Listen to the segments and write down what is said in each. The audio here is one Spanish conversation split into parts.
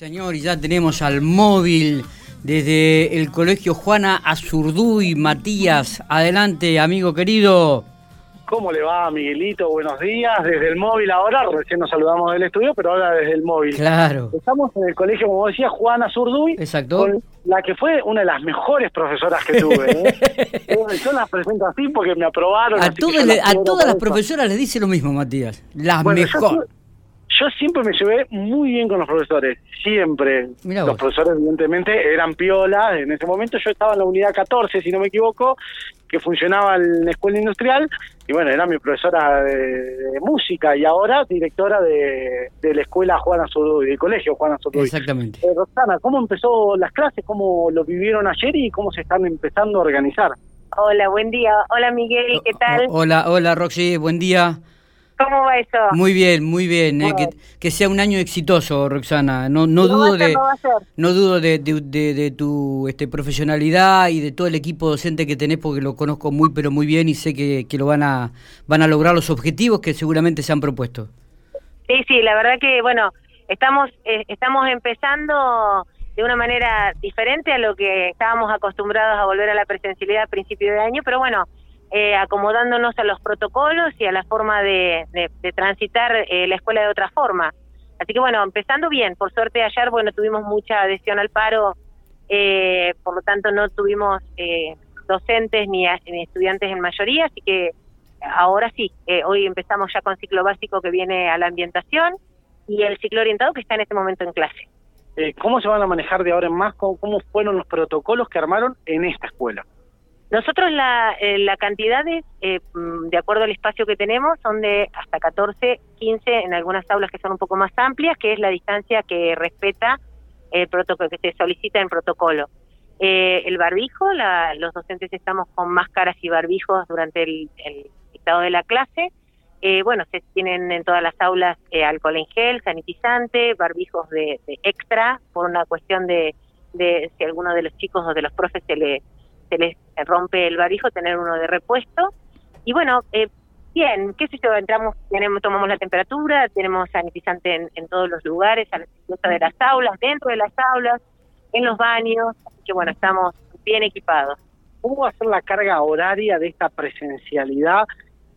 Señor, y ya tenemos al móvil desde el colegio Juana Azurduy, Matías. Adelante, amigo querido. ¿Cómo le va, Miguelito? Buenos días. Desde el móvil ahora, recién nos saludamos del estudio, pero ahora desde el móvil. Claro. Estamos en el colegio, como decía, Juana Azurduy. Exacto. Con la que fue una de las mejores profesoras que tuve. ¿eh? Yo las presento así porque me aprobaron. A, todas le- las a todas profesoras les dice lo mismo, Matías. Las Bueno, mejores. Yo siempre me llevé muy bien con los profesores, siempre. Mirá los vos. profesores evidentemente eran piolas, en ese momento yo estaba en la unidad 14, si no me equivoco, que funcionaba en la escuela industrial, y bueno, era mi profesora de, de música y ahora directora de, de la escuela Juana Zurduy, del colegio Juana Zurduy. Exactamente. Eh, Roxana, ¿cómo empezó las clases? ¿Cómo lo vivieron ayer y cómo se están empezando a organizar? Hola, buen día. Hola Miguel, ¿qué tal? O- Hola, hola Roxy, buen día. ¿Cómo va eso? Muy bien, muy bien. eh, que, que sea un año exitoso, Roxana. No, dudo de, no dudo de, de- de- de tu este, profesionalidad y de todo el equipo docente que tenés, porque lo conozco muy, pero muy bien y sé que, que lo van a, van a lograr los objetivos que seguramente se han propuesto. Sí, sí, la verdad que, bueno, estamos eh, estamos empezando de una manera diferente a lo que estábamos acostumbrados a volver a la presencialidad a principio de año, pero bueno, eh, acomodándonos a los protocolos y a la forma de, de- transitar eh, la escuela de otra forma. Así que bueno, empezando bien, por suerte ayer, bueno, tuvimos mucha adhesión al paro, eh, por lo tanto no tuvimos eh, docentes ni, ni estudiantes en mayoría, así que ahora sí, eh, hoy empezamos ya con ciclo básico que viene a la ambientación y el ciclo orientado que está en este momento en clase. ¿Cómo se van a manejar de ahora en más? ¿Cómo, cómo fueron los protocolos que armaron en esta escuela? Nosotros la, eh, la cantidades, eh, mm, de acuerdo al espacio que tenemos, son de hasta 14, 15 en algunas aulas que son un poco más amplias, que es la distancia que respeta el protocolo, que se solicita en protocolo. Eh, el barbijo, la- los docentes estamos con máscaras y barbijos durante el, el dictado de la clase. Eh, bueno, se tienen en todas las aulas eh, alcohol en gel, sanitizante, barbijos de, de extra, por una cuestión de, de si alguno de los chicos o de los profes se le se les rompe el barbijo, tener uno de repuesto. Y bueno, eh, bien, qué sé yo, entramos, tenemos, tomamos la temperatura, tenemos sanitizante en, todos los lugares, a la de las aulas, dentro de las aulas, en los baños, así que bueno, estamos bien equipados. ¿Cómo va a ser la carga horaria de esta presencialidad?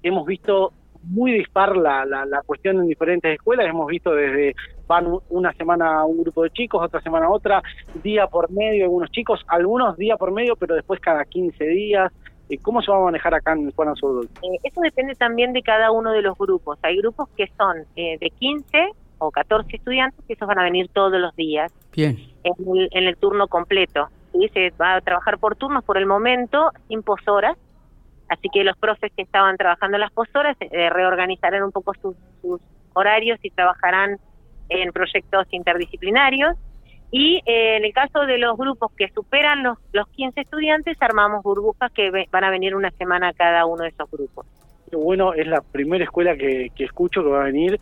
Hemos visto muy dispar la, la, la cuestión en diferentes escuelas, hemos visto desde van una semana un grupo de chicos, otra semana otra, día por medio algunos chicos, algunos día por medio, pero después cada 15 días. Eh, ¿Cómo se va a manejar acá en Juana Zurduy? Eh, eso depende también de cada uno de los grupos. Hay grupos que son eh, de 15 o 14 estudiantes, que esos van a venir todos los días. Bien. en el, en el turno completo. ¿sí? Se va a trabajar por turnos por el momento, sin poshoras. Así que los profes que estaban trabajando las poshoras eh, reorganizarán un poco sus, sus horarios y trabajarán en proyectos interdisciplinarios. Y eh, en el caso de los grupos que superan los, los 15 estudiantes, armamos burbujas que van a venir una semana a cada uno de esos grupos. Bueno, es la primera escuela que, que escucho que va a venir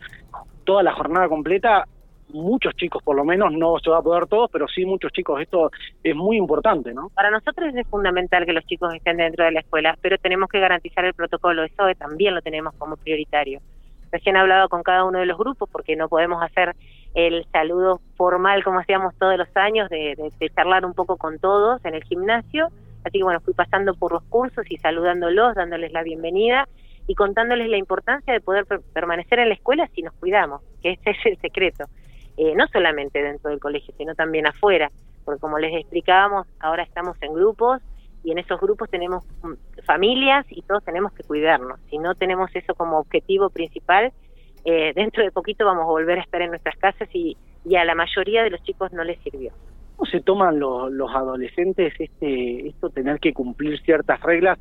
toda la jornada completa. Muchos chicos, por lo menos, no se va a poder todos, pero sí muchos chicos. Esto es muy importante, ¿no? Para nosotros es fundamental que los chicos estén dentro de la escuela, pero tenemos que garantizar el protocolo. Eso también lo tenemos como prioritario. Recién he hablado con cada uno de los grupos porque no podemos hacer el saludo formal como hacíamos todos los años, de, de- de charlar un poco con todos en el gimnasio. Así que bueno, fui pasando por los cursos y saludándolos, dándoles la bienvenida y contándoles la importancia de poder per- permanecer en la escuela si nos cuidamos, que ese es el secreto. Eh, no solamente dentro del colegio, sino también afuera, porque como les explicábamos, ahora estamos en grupos y en esos grupos tenemos mm, familias y todos tenemos que cuidarnos. Si no tenemos eso como objetivo principal, eh, dentro de poquito vamos a volver a estar en nuestras casas y, y a la mayoría de los chicos no les sirvió. ¿Cómo se toman los, los adolescentes este esto tener que cumplir ciertas reglas?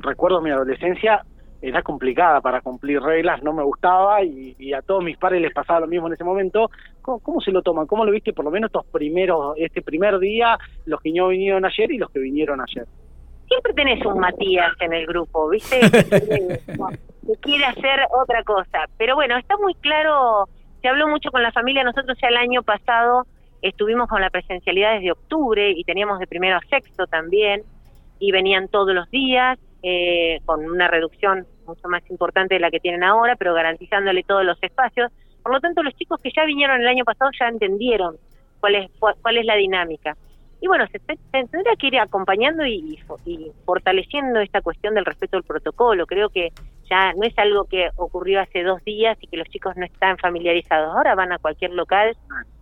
Recuerdo mi adolescencia, era complicada para cumplir reglas, no me gustaba y, y a todos mis padres les pasaba lo mismo en ese momento. ¿Cómo, cómo se lo toman? ¿Cómo lo viste por lo menos estos primeros, este primer día, los que no vinieron ayer y los que vinieron ayer? Siempre tenés un Matías en el grupo, ¿viste? Que quiere hacer otra cosa. Pero bueno, está muy claro, se habló mucho con la familia, nosotros ya el año pasado estuvimos con la presencialidad desde octubre y teníamos de primero a sexto también y venían todos los días eh, con una reducción mucho más importante de la que tienen ahora, pero garantizándole todos los espacios. Por lo tanto, los chicos que ya vinieron el año pasado ya entendieron cuál es cuál es la dinámica. Y bueno, se, tendría que ir acompañando y, y, fortaleciendo esta cuestión del respeto al protocolo. Creo que ya no es algo que ocurrió hace dos días y que los chicos no están familiarizados. Ahora van a cualquier local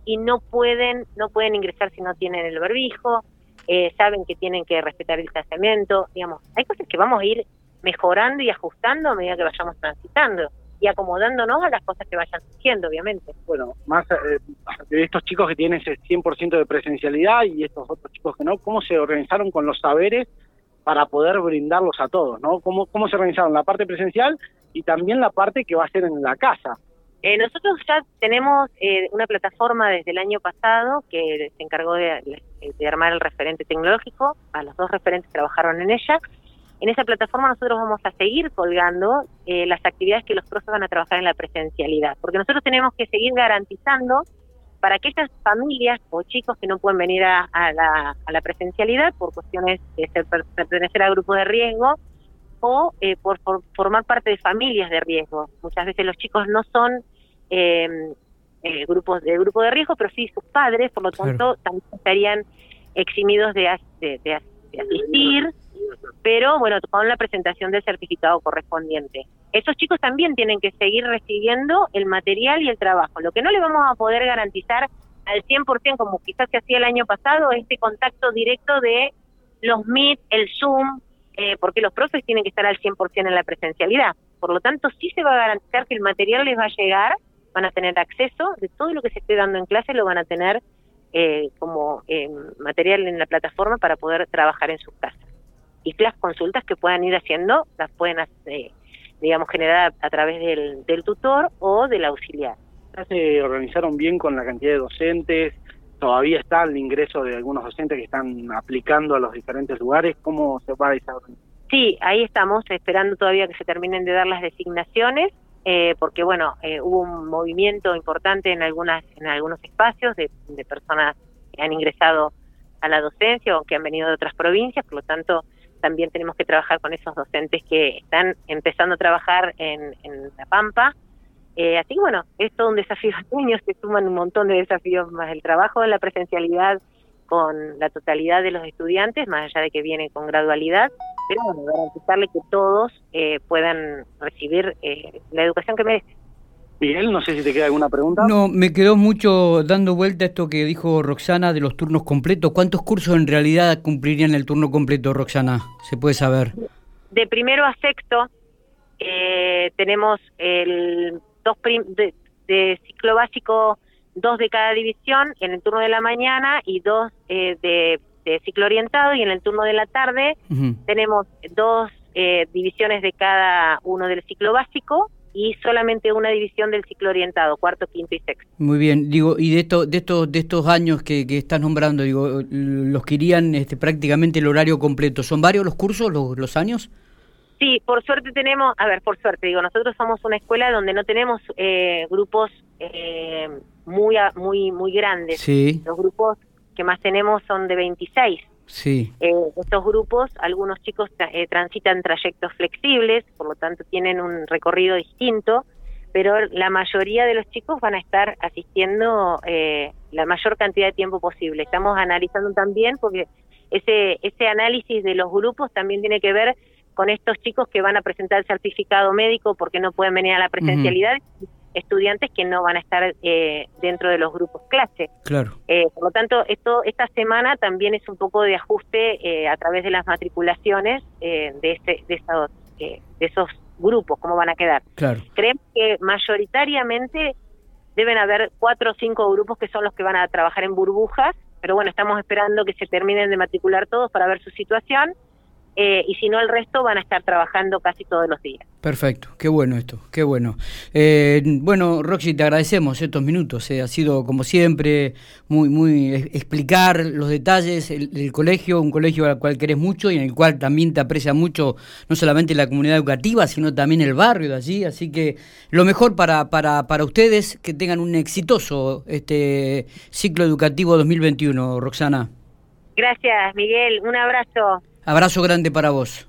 y no pueden no pueden ingresar si no tienen el barbijo. Eh, saben que tienen que respetar el distanciamiento. Digamos, hay cosas que vamos a ir mejorando y ajustando a medida que vayamos transitando y acomodándonos a las cosas que vayan surgiendo, obviamente. Bueno, más eh, de estos chicos que tienen ese 100% de presencialidad y estos otros chicos que no, ¿cómo se organizaron con los saberes para poder brindarlos a todos? ¿no? ¿Cómo, cómo se organizaron la parte presencial y también la parte que va a ser en la casa? Eh, nosotros ya tenemos eh, una plataforma desde el año pasado que se encargó de, armar el referente tecnológico, a los dos referentes trabajaron en ella, en esa plataforma nosotros vamos a seguir colgando eh, las actividades que los profes van a trabajar en la presencialidad, porque nosotros tenemos que seguir garantizando para aquellas familias o chicos que no pueden venir a, la, presencialidad por cuestiones de ser, pertenecer a grupos de riesgo o eh, por, formar parte de familias de riesgo. Muchas veces los chicos no son em, eh, grupos de grupo de riesgo, pero sí sus padres, por lo tanto también estarían eximidos de, de asistir pero bueno, con la presentación del certificado correspondiente. Esos chicos también tienen que seguir recibiendo el material y el trabajo. Lo que no le vamos a poder garantizar al 100%, como quizás se hacía el año pasado, este contacto directo de los Meet, el Zoom, eh, porque los profes tienen que estar al 100% en la presencialidad. Por lo tanto, sí se va a garantizar que el material les va a llegar, van a tener acceso de todo lo que se esté dando en clase, lo van a tener eh, como eh, material en la plataforma para poder trabajar en sus casas y las consultas que puedan ir haciendo las pueden, eh, digamos, generar a, través del, del, tutor o del auxiliar. ¿Se organizaron bien con la cantidad de docentes? ¿Todavía está el ingreso de algunos docentes que están aplicando a los diferentes lugares? ¿Cómo se va a desarrollar? Sí, ahí estamos esperando todavía que se terminen de dar las designaciones. Eh, porque bueno, eh, hubo un movimiento importante en algunas en algunos espacios de, de personas que han ingresado a la docencia o que han venido de otras provincias, por lo tanto también tenemos que trabajar con esos docentes que están empezando a trabajar en, La Pampa. Eh, así que bueno, es todo un desafío. Los se suman un montón de desafíos más el trabajo de la presencialidad con la totalidad de los estudiantes, más allá de que viene con gradualidad, pero bueno, garantizarle que todos eh, puedan recibir eh, la educación que merecen. Miguel, no sé si te queda alguna pregunta. No, me quedó mucho dando vuelta esto que dijo Roxana de los turnos completos. ¿Cuántos cursos en realidad cumplirían el turno completo, Roxana? ¿Se puede saber? De primero a sexto eh, tenemos el dos de, ciclo básico, dos de cada división en el turno de la mañana y dos eh, de, ciclo orientado y en el turno de la tarde tenemos dos eh, divisiones de cada uno del ciclo básico y solamente una división del ciclo orientado, cuarto, quinto y sexto. Muy bien, digo, y de, esto, de, estos, de estos años que, que estás nombrando, digo, los que irían este, prácticamente el horario completo, ¿son varios los cursos, los, los años? Sí, por suerte tenemos, a ver, por suerte, digo, nosotros somos una escuela donde no tenemos eh, grupos eh, muy, muy, muy grandes. Sí. Los grupos que más tenemos son de 26. Sí. Eh, estos grupos, algunos chicos eh, transitan trayectos flexibles, por lo tanto tienen un recorrido distinto, pero la mayoría de los chicos van a estar asistiendo eh, la mayor cantidad de tiempo posible. Estamos analizando también, porque ese, ese análisis de los grupos también tiene que ver con estos chicos que van a presentar el certificado médico porque no pueden venir a la presencialidad estudiantes que no van a estar eh, dentro de los grupos clase. Claro. Eh, por lo tanto, esto esta semana también es un poco de ajuste eh, a través de las matriculaciones de, este, de, esos, de esos grupos, cómo van a quedar. Claro. Creemos que mayoritariamente deben haber cuatro o cinco grupos que son los que van a trabajar en burbujas, pero bueno, estamos esperando que se terminen de matricular todos para ver su situación eh, y si no el resto van a estar trabajando casi todos los días. Perfecto, qué bueno esto, qué bueno. Eh, bueno, Roxy, te agradecemos estos minutos, eh, ha sido como siempre muy, muy explicar los detalles del colegio, un colegio al cual querés mucho y en el cual también te aprecia mucho no solamente la comunidad educativa, sino también el barrio de allí, así que lo mejor para, para, para ustedes, que tengan un exitoso este ciclo educativo 2021, Roxana. Gracias, Miguel, un abrazo. Abrazo grande para vos.